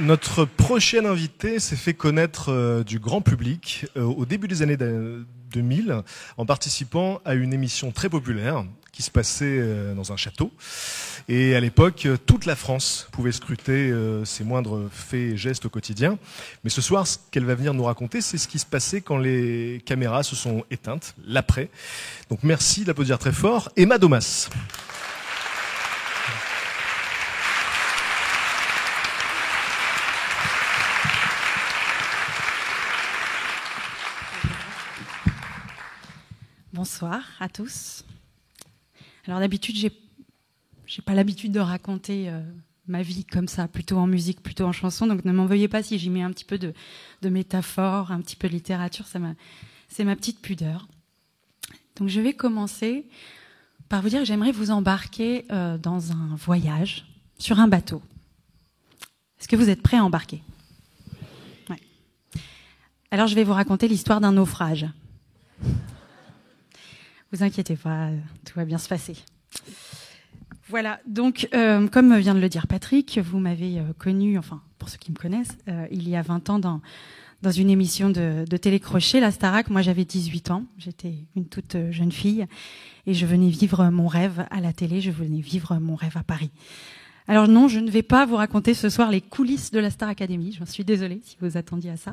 Notre prochain invité s'est fait connaître euh, du grand public euh, au début des années 2000 en participant à une émission très populaire qui se passait euh, dans un château. Et à l'époque, toute la France pouvait scruter ses moindres faits et gestes au quotidien. Mais ce soir, ce qu'elle va venir nous raconter, c'est ce qui se passait quand les caméras se sont éteintes, l'après. Donc merci d'applaudir très fort. Emma Domas. Bonsoir à tous. Alors d'habitude, j'ai j'ai pas l'habitude de raconter euh, ma vie comme ça, plutôt en musique, plutôt en chanson. Donc ne m'en veuillez pas si j'y mets un petit peu de, de métaphore, un petit peu de littérature. C'est ma petite pudeur. Donc je vais commencer par vous dire que j'aimerais vous embarquer euh, dans un voyage sur un bateau. Est-ce que vous êtes prêts à embarquer? Ouais. Alors je vais vous raconter l'histoire d'un naufrage. Vous inquiétez pas, tout va bien se passer. Voilà, donc euh, comme vient de le dire Patrick, vous m'avez euh, connu, enfin pour ceux qui me connaissent, euh, il y a 20 ans dans, dans une émission de, de télécrochet, la Starac. Moi j'avais 18 ans, j'étais une toute jeune fille et je venais vivre mon rêve à la télé, je venais vivre mon rêve à Paris. Alors non, je ne vais pas vous raconter ce soir les coulisses de la Star Academy. J'en suis désolée si vous attendiez à ça.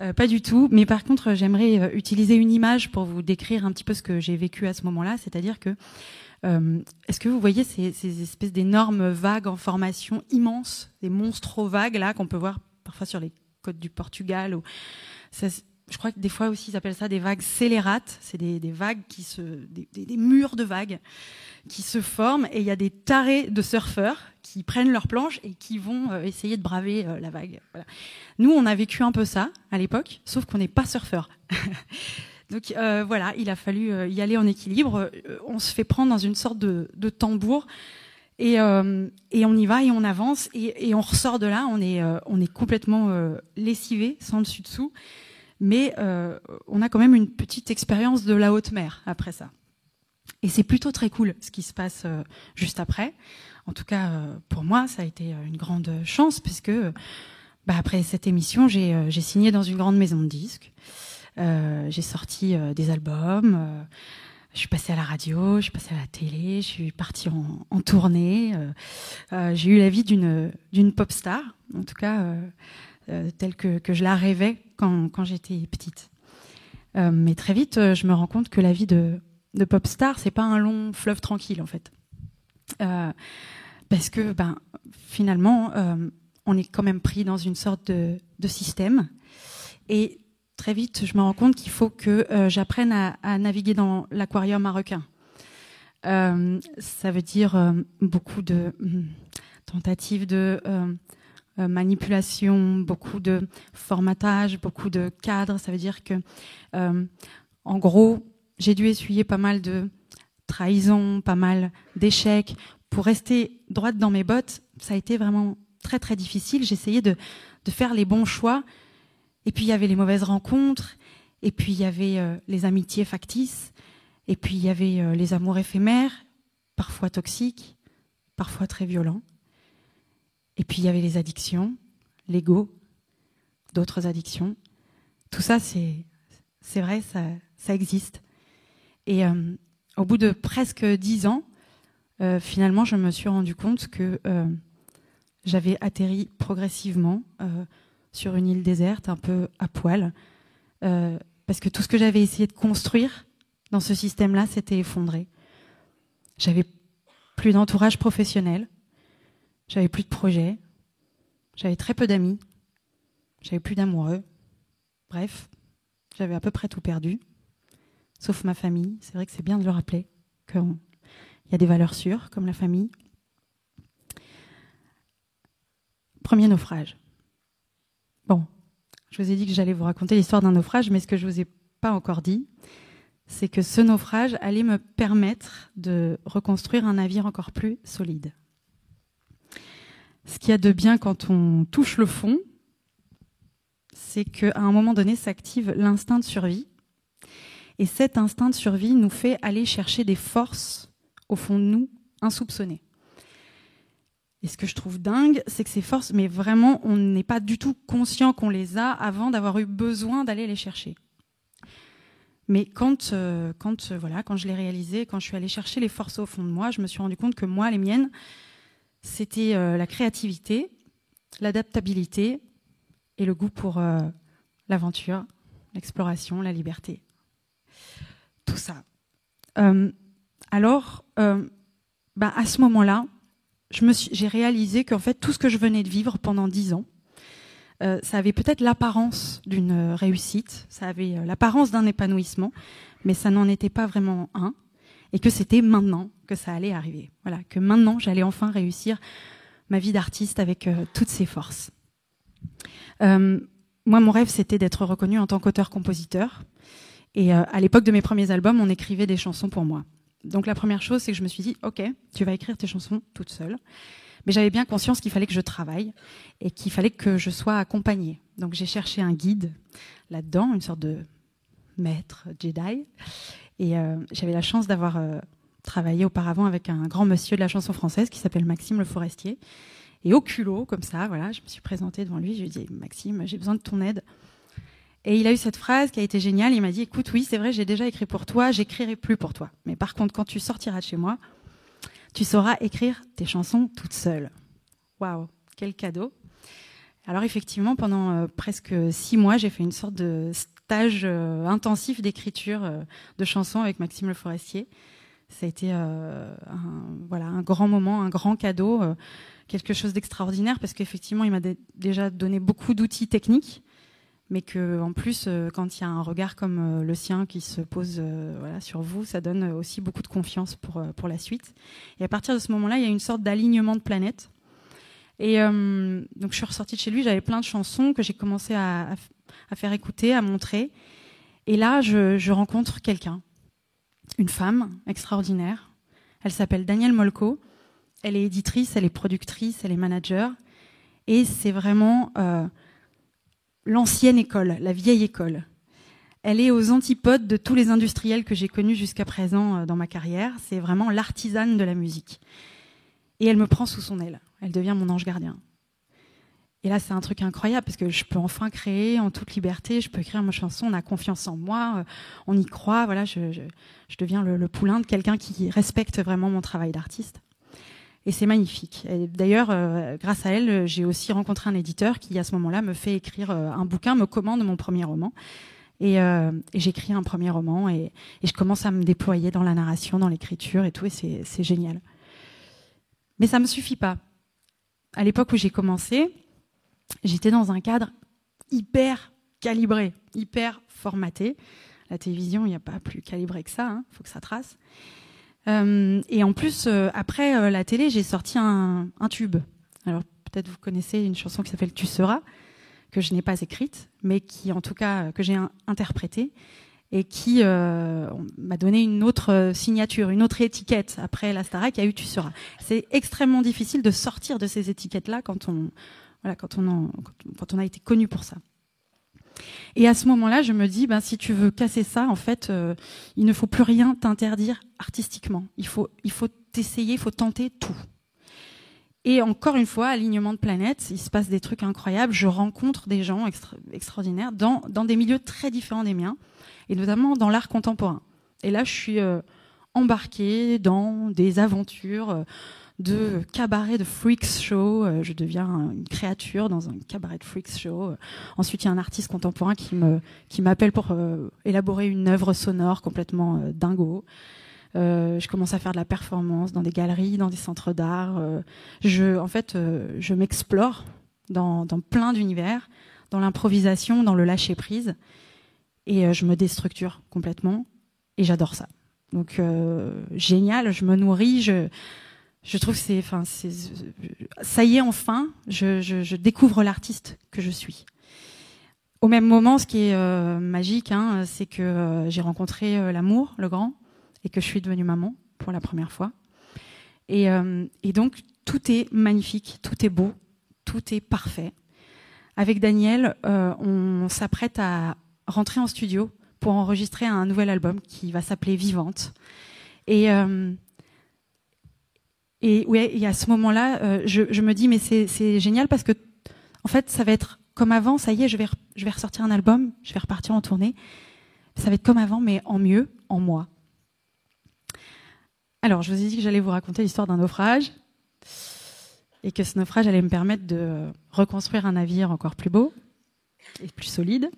Euh, pas du tout. Mais par contre, j'aimerais euh, utiliser une image pour vous décrire un petit peu ce que j'ai vécu à ce moment-là. C'est-à-dire que euh, est-ce que vous voyez ces, ces espèces d'énormes vagues en formation immenses, des monstres vagues là qu'on peut voir parfois sur les côtes du Portugal je crois que des fois aussi ils appellent ça des vagues scélérates. C'est des, vagues qui se, des, murs de vagues qui se forment et il y a des tarés de surfeurs qui prennent leur planche et qui vont euh, essayer de braver euh, la vague. Nous, on a vécu un peu ça à l'époque, sauf qu'on n'est pas surfeur. Donc euh, voilà, il a fallu euh, y aller en équilibre. On se fait prendre dans une sorte de, tambour et, on y va et on avance et, on ressort de là. On est, complètement lessivé, sans dessus dessous, mais on a quand même une petite expérience de la haute mer après ça. Et c'est plutôt très cool ce qui se passe juste après. En tout cas, euh, pour moi, ça a été euh, une grande chance puisque bah, après cette émission, euh, j'ai signé dans une grande maison de disques. J'ai sorti des albums. je suis passée à la radio, je suis passée à la télé, je suis partie en, tournée. j'ai eu la vie d'une pop star, en tout cas telle que, je la rêvais quand, j'étais petite. mais très vite, je me rends compte que la vie de, pop star, c'est pas un long fleuve tranquille en fait. Euh, parce que ben, finalement, euh, on est quand même pris dans une sorte de, de, système. Et très vite, je me rends compte qu'il faut que euh, j'apprenne à, à, naviguer dans l'aquarium marocain. Euh, ça veut dire euh, beaucoup de hum, tentatives de manipulation, beaucoup de formatage, beaucoup de cadres. Ça veut dire que, en gros, j'ai dû essuyer pas mal de trahison, pas mal d'échecs pour rester droite dans mes bottes, ça a été vraiment très très difficile. J'essayais de faire les bons choix. Et puis il y avait les mauvaises rencontres, et puis il y avait euh, les amitiés factices, et puis il y avait euh, les amours éphémères, parfois toxiques, parfois très violents. Et puis il y avait les addictions, l'ego, d'autres addictions. Tout ça, c'est vrai, ça, existe. Et euh, au bout de presque dix ans, finalement, je me suis rendu compte que j'avais atterri progressivement sur une île déserte, un peu à poil, euh, parce que tout ce que j'avais essayé de construire dans ce système-là s'était effondré. J'avais plus d'entourage professionnel, j'avais plus de projets, j'avais très peu d'amis, j'avais plus d'amoureux. Bref, j'avais à peu près tout perdu. sauf ma famille. C'est vrai que c'est bien de le rappeler, qu'il y a des valeurs sûres, comme la famille. Premier naufrage. Je vous ai dit que j'allais vous raconter l'histoire d'un naufrage, mais ce que je ne vous ai pas encore dit, c'est que ce naufrage allait me permettre de reconstruire un navire encore plus solide. Ce qu'il y a de bien quand on touche le fond, c'est qu'à un moment donné s'active l'instinct de survie. Et cet instinct de survie nous fait aller chercher des forces au fond de nous insoupçonnées. Et ce que je trouve dingue, c'est que ces forces, mais vraiment, on n'est pas du tout conscient qu'on les a avant d'avoir eu besoin d'aller les chercher. Mais quand, euh, quand, euh, voilà, quand je l'ai réalisé, quand je suis allée chercher les forces au fond de moi, je me suis rendu compte que moi, les miennes, c'était euh, la créativité, l'adaptabilité et le goût pour l'aventure, l'exploration, la liberté. Tout ça. alors, bah, à ce moment-là, j'ai réalisé qu'en fait, tout ce que je venais de vivre pendant dix ans, euh, ça avait peut-être l'apparence d'une euh, réussite, ça avait euh, l'apparence d'un épanouissement, mais ça n'en était pas vraiment un, et que c'était maintenant que ça allait arriver. Voilà, que maintenant j'allais enfin réussir ma vie d'artiste avec toutes ses forces. moi, mon rêve, c'était d'être reconnu en tant qu'auteur-compositeur. Et à l'époque de mes premiers albums, on écrivait des chansons pour moi. Donc la première chose, c'est que je me suis dit, ok, tu vas écrire tes chansons toute seule. Mais j'avais bien conscience qu'il fallait que je travaille et qu'il fallait que je sois accompagnée. Donc j'ai cherché un guide là-dedans, une sorte de maître Jedi. Et euh, j'avais la chance d'avoir euh, travaillé auparavant avec un grand monsieur de la chanson française qui s'appelle Maxime Le Forestier. Et au culot, comme ça, voilà, je me suis présentée devant lui. Je lui ai dit, Maxime, j'ai besoin de ton aide. Et il a eu cette phrase qui a été géniale. Il m'a dit, écoute, oui, c'est vrai, j'ai déjà écrit pour toi, j'écrirai plus pour toi. Mais par contre, quand tu sortiras de chez moi, tu sauras écrire tes chansons toute seule. Waouh, quel cadeau. Alors effectivement, pendant euh, presque six mois, j'ai fait une sorte de stage euh, intensif d'écriture euh, de chansons avec Maxime Le Forestier. Ça a été voilà, un grand moment, un grand cadeau, quelque chose d'extraordinaire parce qu'effectivement, il m'a déjà donné beaucoup d'outils techniques mais que en plus, euh, quand il y a un regard comme euh, le sien qui se pose euh, voilà, sur vous, ça donne aussi beaucoup de confiance pour, pour la suite. Et à partir de ce moment-là, il y a une sorte d'alignement de planètes. Et donc je suis ressortie de chez lui, j'avais plein de chansons que j'ai commencé à, à, faire écouter, à montrer. Et là, je, je rencontre quelqu'un, une femme extraordinaire. Elle s'appelle Danielle Molko. Elle est éditrice, elle est productrice, elle est manager. Et c'est vraiment l'ancienne école, la vieille école. Elle est aux antipodes de tous les industriels que j'ai connus jusqu'à présent euh, dans ma carrière. C'est vraiment l'artisane de la musique. Et elle me prend sous son aile. Elle devient mon ange gardien. Et là, c'est un truc incroyable parce que je peux enfin créer en toute liberté. Je peux écrire ma chanson. On a confiance en moi. Euh, on y croit. Voilà, je, deviens le poulain de quelqu'un qui respecte vraiment mon travail d'artiste. Et c'est magnifique. D'ailleurs, euh, grâce à elle, j'ai aussi rencontré un éditeur qui, à ce moment-là, me fait écrire euh, un bouquin, me commande mon premier roman. Et, euh, j'écris un premier roman et, je commence à me déployer dans la narration, dans l'écriture et tout, et c'est génial. Mais ça ne me suffit pas. À l'époque où j'ai commencé, j'étais dans un cadre hyper calibré, hyper formaté. La télévision, il n'y a pas plus calibré que ça, il hein, faut que ça trace. Euh, et en plus, euh, après euh, la télé, j'ai sorti un, tube. Alors peut-être vous connaissez une chanson qui s'appelle Tu seras, que je n'ai pas écrite, mais qui en tout cas que j'ai interprétée et qui m'a donné une autre signature, une autre étiquette après la Starac, il y a eu Tu seras. C'est extrêmement difficile de sortir de ces étiquettes-là quand on, voilà, quand on, quand on a été connu pour ça. Et à ce moment-là, je me dis, ben, si tu veux casser ça, en fait, euh, il ne faut plus rien t'interdire artistiquement. Il faut, il faut t'essayer, il faut tenter tout. Et encore une fois, alignement de planètes, il se passe des trucs incroyables. Je rencontre des gens extraordinaires dans, dans des milieux très différents des miens, et notamment dans l'art contemporain. Et là, je suis euh, embarquée dans des aventures. Euh, de cabaret de freaks show. Euh, je deviens une créature dans un cabaret de freaks show. ensuite, il y a un artiste contemporain qui me qui m'appelle pour euh, élaborer une œuvre sonore complètement euh, dingo. je commence à faire de la performance dans des galeries, dans des centres d'art. je, en fait, je m'explore dans, dans plein d'univers, dans l'improvisation, dans le lâcher prise, et je me déstructure complètement. et j'adore ça. Donc euh, génial, je me nourris, je, je trouve que c'est, enfin, c'est, ça y est enfin, je, je, je découvre l'artiste que je suis. Au même moment, ce qui est euh, magique, hein, c'est que euh, j'ai rencontré euh, l'amour, le grand, et que je suis devenue maman pour la première fois. Et, et donc tout est magnifique, tout est beau, tout est parfait. Avec Daniel, on s'apprête à rentrer en studio pour enregistrer un nouvel album qui va s'appeler Vivante. Et et ouais, et à ce moment-là, euh, je, me dis mais c'est génial parce que en fait, ça va être comme avant. Ça y est, je vais je vais ressortir un album, je vais repartir en tournée. Ça va être comme avant, mais en mieux, en moi. Alors, je vous ai dit que j'allais vous raconter l'histoire d'un naufrage et que ce naufrage allait me permettre de reconstruire un navire encore plus beau et plus solide.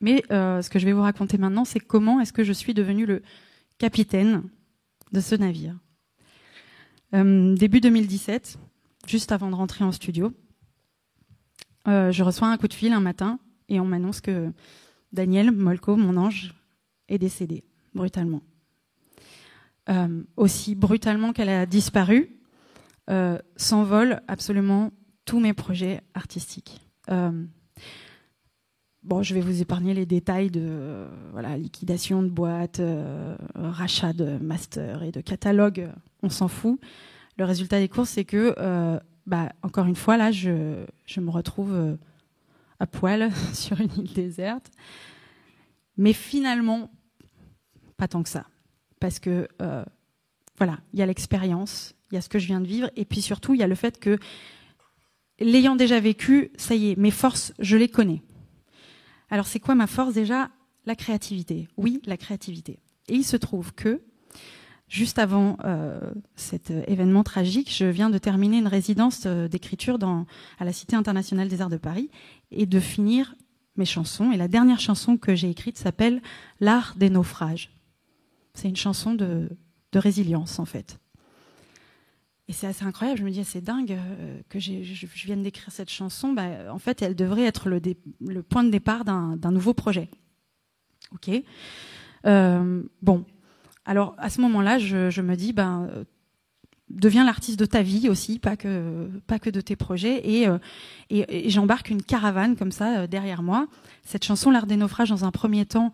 Mais euh, ce que je vais vous raconter maintenant, c'est comment est-ce que je suis devenue le capitaine de ce navire. Euh, début 2017, juste avant de rentrer en studio, euh, je reçois un coup de fil un matin et on m'annonce que Daniel Molko, mon ange, est décédé brutalement. Euh, aussi brutalement qu'elle a disparu, s'envolent absolument tous mes projets artistiques. Bon, je vais vous épargner les détails de liquidation de boîtes, rachat de master et de catalogues on s'en fout. Le résultat des courses, c'est que, euh, bah, encore une fois, là, je, me retrouve euh, à poil sur une île déserte. Mais finalement, pas tant que ça. Parce que, euh, voilà, il y a l'expérience, il y a ce que je viens de vivre, et puis surtout, il y a le fait que, l'ayant déjà vécu, ça y est, mes forces, je les connais. Alors, c'est quoi ma force déjà? La créativité. Oui, la créativité. Et il se trouve que, Juste avant euh, cet euh, événement tragique, je viens de terminer une résidence euh, d'écriture à la Cité internationale des arts de Paris et de finir mes chansons. Et la dernière chanson que j'ai écrite s'appelle L'art des naufrages. C'est une chanson de, résilience en fait. Et c'est assez incroyable. Je me dis, c'est dingue que je, vienne d'écrire cette chanson. Bah, en fait, elle devrait être le, point de départ d'un nouveau projet. Ok. Bon, alors à ce moment-là, je, me dis, ben, euh, deviens l'artiste de ta vie aussi, pas que pas que de tes projets. Et, euh, j'embarque une caravane comme ça euh, derrière moi. Cette chanson, l'art des naufrages, dans un premier temps,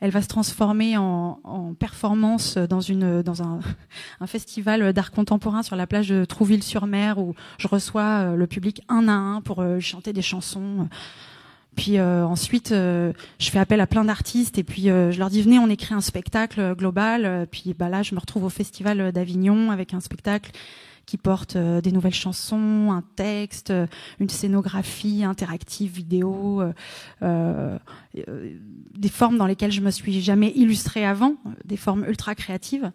elle va se transformer en, performance dans une dans un festival d'art contemporain sur la plage de Trouville-sur-Mer où je reçois le public un à un pour chanter des chansons puis euh, ensuite, euh, je fais appel à plein d'artistes et puis euh, je leur dis venez, on écrit un spectacle global. puis bah là, je me retrouve au Festival d'Avignon avec un spectacle qui porte des nouvelles chansons, un texte, une scénographie interactive, vidéo, des formes dans lesquelles je me suis jamais illustrée avant, des formes ultra créatives.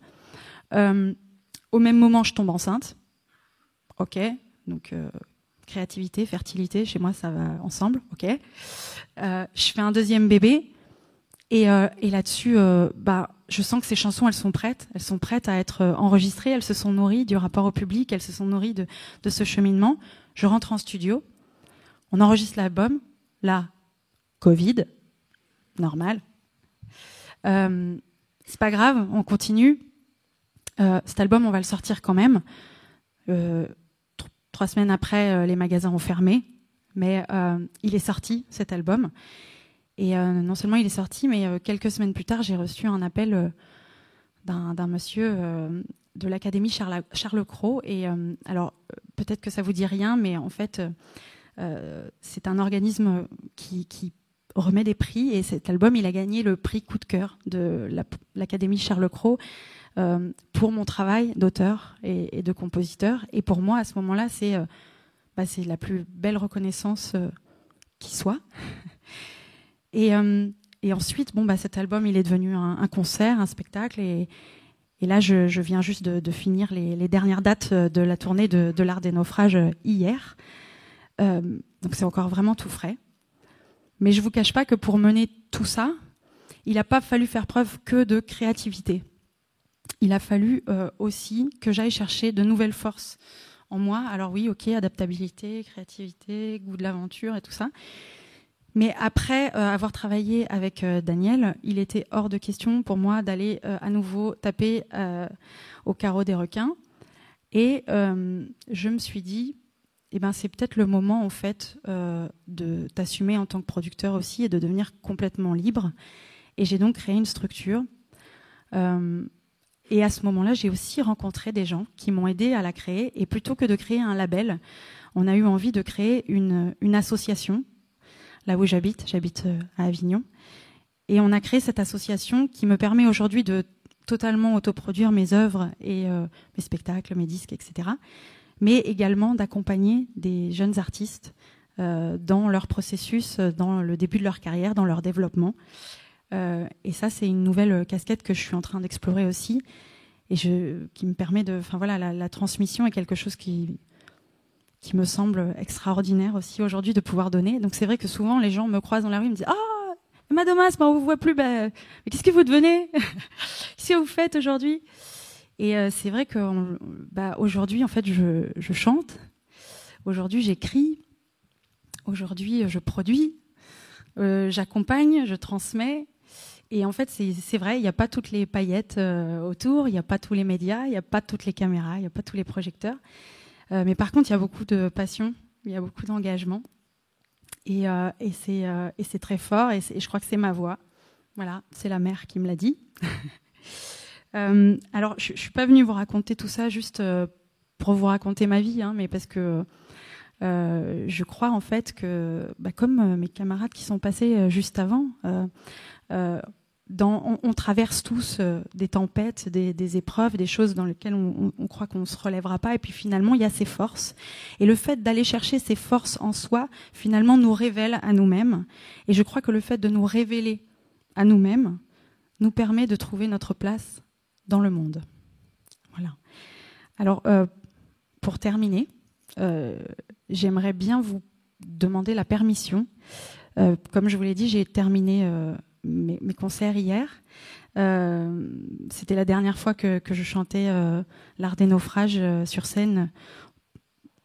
au même moment, je tombe enceinte. Ok, donc créativité, fertilité, chez moi ça va ensemble, ok. Euh, je fais un deuxième bébé et, euh, là-dessus, euh, bah, je sens que ces chansons, elles sont prêtes, elles sont prêtes à être enregistrées, elles se sont nourries du rapport au public, elles se sont nourries de, ce cheminement. Je rentre en studio, on enregistre l'album, là, Covid, normal. c'est pas grave, on continue. cet album, on va le sortir quand même. Trois semaines après, euh, les magasins ont fermé, mais euh, il est sorti cet album. Et euh, non seulement il est sorti, mais quelques semaines plus tard, j'ai reçu un appel d'un monsieur de l'Académie Charles, Charles Cros. Et alors, peut-être que ça vous dit rien, mais en fait, c'est un organisme qui, qui, remet des prix. Et cet album, il a gagné le prix coup de cœur de l'Académie Charles Cros euh, pour mon travail d'auteur et, de compositeur. Et pour moi, à ce moment-là, c'est euh, bah, la plus belle reconnaissance euh, qui soit. et, ensuite, bon, bah, cet album, il est devenu un, concert, un spectacle. Et, là, je, viens juste de, finir les, dernières dates de la tournée de, de l'Art des naufrages hier. donc c'est encore vraiment tout frais. Mais je vous cache pas que pour mener tout ça, il n'a pas fallu faire preuve que de créativité il a fallu euh, aussi que j'aille chercher de nouvelles forces en moi. Alors oui, ok, adaptabilité, créativité, goût de l'aventure et tout ça. Mais après avoir travaillé avec Daniel, il était hors de question pour moi d'aller à nouveau taper au carreau des requins. Et je me suis dit, eh ben, c'est peut-être le moment en fait de t'assumer en tant que producteur aussi et de devenir complètement libre. Et j'ai donc créé une structure. Et à ce moment-là, j'ai aussi rencontré des gens qui m'ont aidé à la créer. Et plutôt que de créer un label, on a eu envie de créer une, une association, là où j'habite, j'habite euh, à Avignon. Et on a créé cette association qui me permet aujourd'hui de totalement autoproduire mes œuvres et euh, mes spectacles, mes disques, etc. Mais également d'accompagner des jeunes artistes euh, dans leur processus, dans le début de leur carrière, dans leur développement. Euh, et ça, c'est une nouvelle casquette que je suis en train d'explorer aussi, et qui me permet de, enfin voilà, la, transmission est quelque chose qui qui me semble extraordinaire aussi aujourd'hui de pouvoir donner. Donc c'est vrai que souvent les gens me croisent dans la rue et me disent Ah, oh, Emma Domas, on vous voit plus, bah, mais qu'est-ce que vous devenez Qu'est-ce que vous faites aujourd'hui? Et euh, c'est vrai que bah, en fait, je, je chante, aujourd'hui j'écris, aujourd'hui je produis, euh, j'accompagne, je transmets. Et en fait, c'est vrai, il n'y a pas toutes les paillettes euh, autour, il n'y a pas tous les médias, il n'y a pas toutes les caméras, il n'y a pas tous les projecteurs. Euh, mais par contre, il y a beaucoup de passion, il y a beaucoup d'engagement. Et, euh, c'est très fort, et, je crois que c'est ma voix. Voilà, c'est la mère qui me l'a dit. alors, je ne suis pas venue vous raconter tout ça juste pour vous raconter ma vie, hein, mais parce que je crois en fait que, bah, comme mes camarades qui sont passés juste avant, on, traverse tous euh, des tempêtes, des, épreuves, des choses dans lesquelles on, croit qu'on ne se relèvera pas. Et puis finalement, il y a ces forces. Et le fait d'aller chercher ces forces en soi, finalement, nous révèle à nous-mêmes. Et je crois que le fait de nous révéler à nous-mêmes nous permet de trouver notre place dans le monde. Voilà. Alors, euh, pour terminer, euh, j'aimerais bien vous demander la permission. comme je vous l'ai dit, j'ai terminé mes, concerts hier. Euh, c'était la dernière fois que, je chantais euh, l'art des naufrages euh, sur scène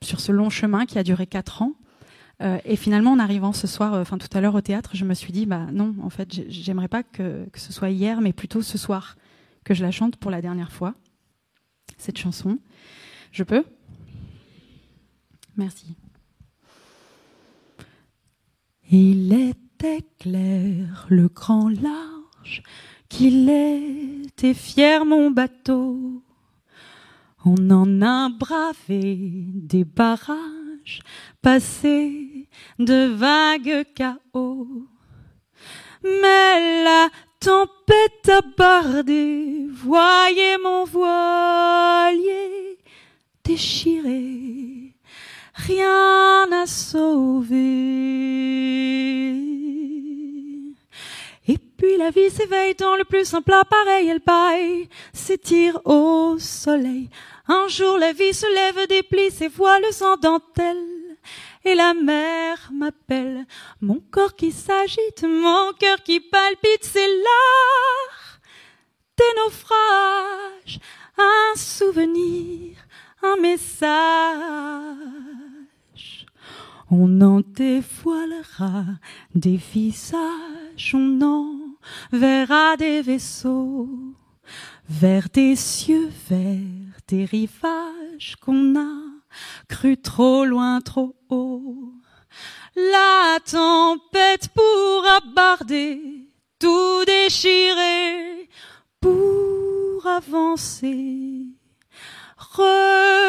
sur ce long chemin qui a duré quatre ans. et finalement, en arrivant ce soir, enfin tout à l'heure au théâtre, je me suis dit, bah non, en fait, j'aimerais pas que, que, ce soit hier, mais plutôt ce soir que je la chante pour la dernière fois, cette chanson. Je peux? Merci. Il est clair, le grand large, qu'il était fier mon bateau. On en a bravé des barrages, passé de vagues chaos. Mais la tempête a bardé, voyez mon voilier déchiré, rien à sauver. Puis la vie s'éveille dans le plus simple appareil, elle paille, s'étire au soleil. Un jour la vie se lève, déplie ses voiles en dentelle. Et la mer m'appelle, mon corps qui s'agite, mon cœur qui palpite, c'est l'art des naufrages, un souvenir, un message. On en dévoilera des visages, on en verra des vaisseaux, vers des cieux, vers des rivages qu'on a cru trop loin, trop haut. La tempête pourra barder, tout déchirer, pour avancer, recommencer.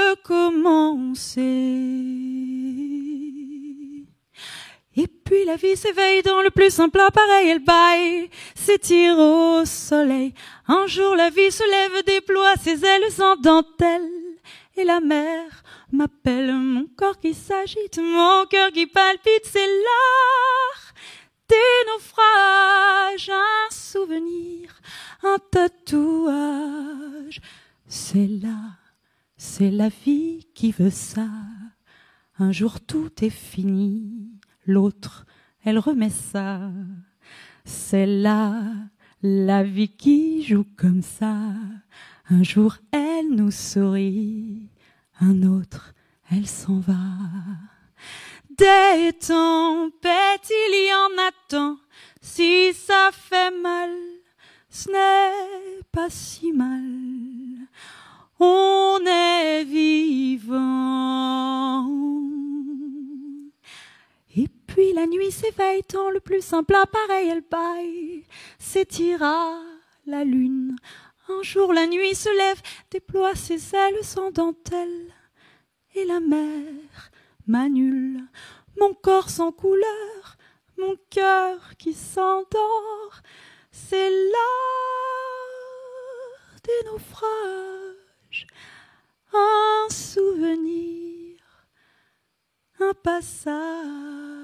Et puis la vie s'éveille dans le plus simple appareil, elle baille, s'étire au soleil. Un jour la vie se lève, déploie ses ailes en dentelle. Et la mer m'appelle, mon corps qui s'agite, mon cœur qui palpite, c'est l'art des naufrages, un souvenir, un tatouage. C'est là, c'est la vie qui veut ça. Un jour tout est fini l'autre, elle remet ça. C'est là la vie qui joue comme ça. Un jour elle nous sourit, un autre elle s'en va. Des tempêtes, il y en a tant. Si ça fait mal, ce n'est pas si mal. On est vivant. La nuit s'éveille, tant le plus simple appareil, elle baille, s'étira la lune. Un jour la nuit se lève, déploie ses ailes sans dentelle, et la mer m'annule, mon corps sans couleur, mon cœur qui s'endort, c'est l'heure des naufrages, un souvenir, un passage.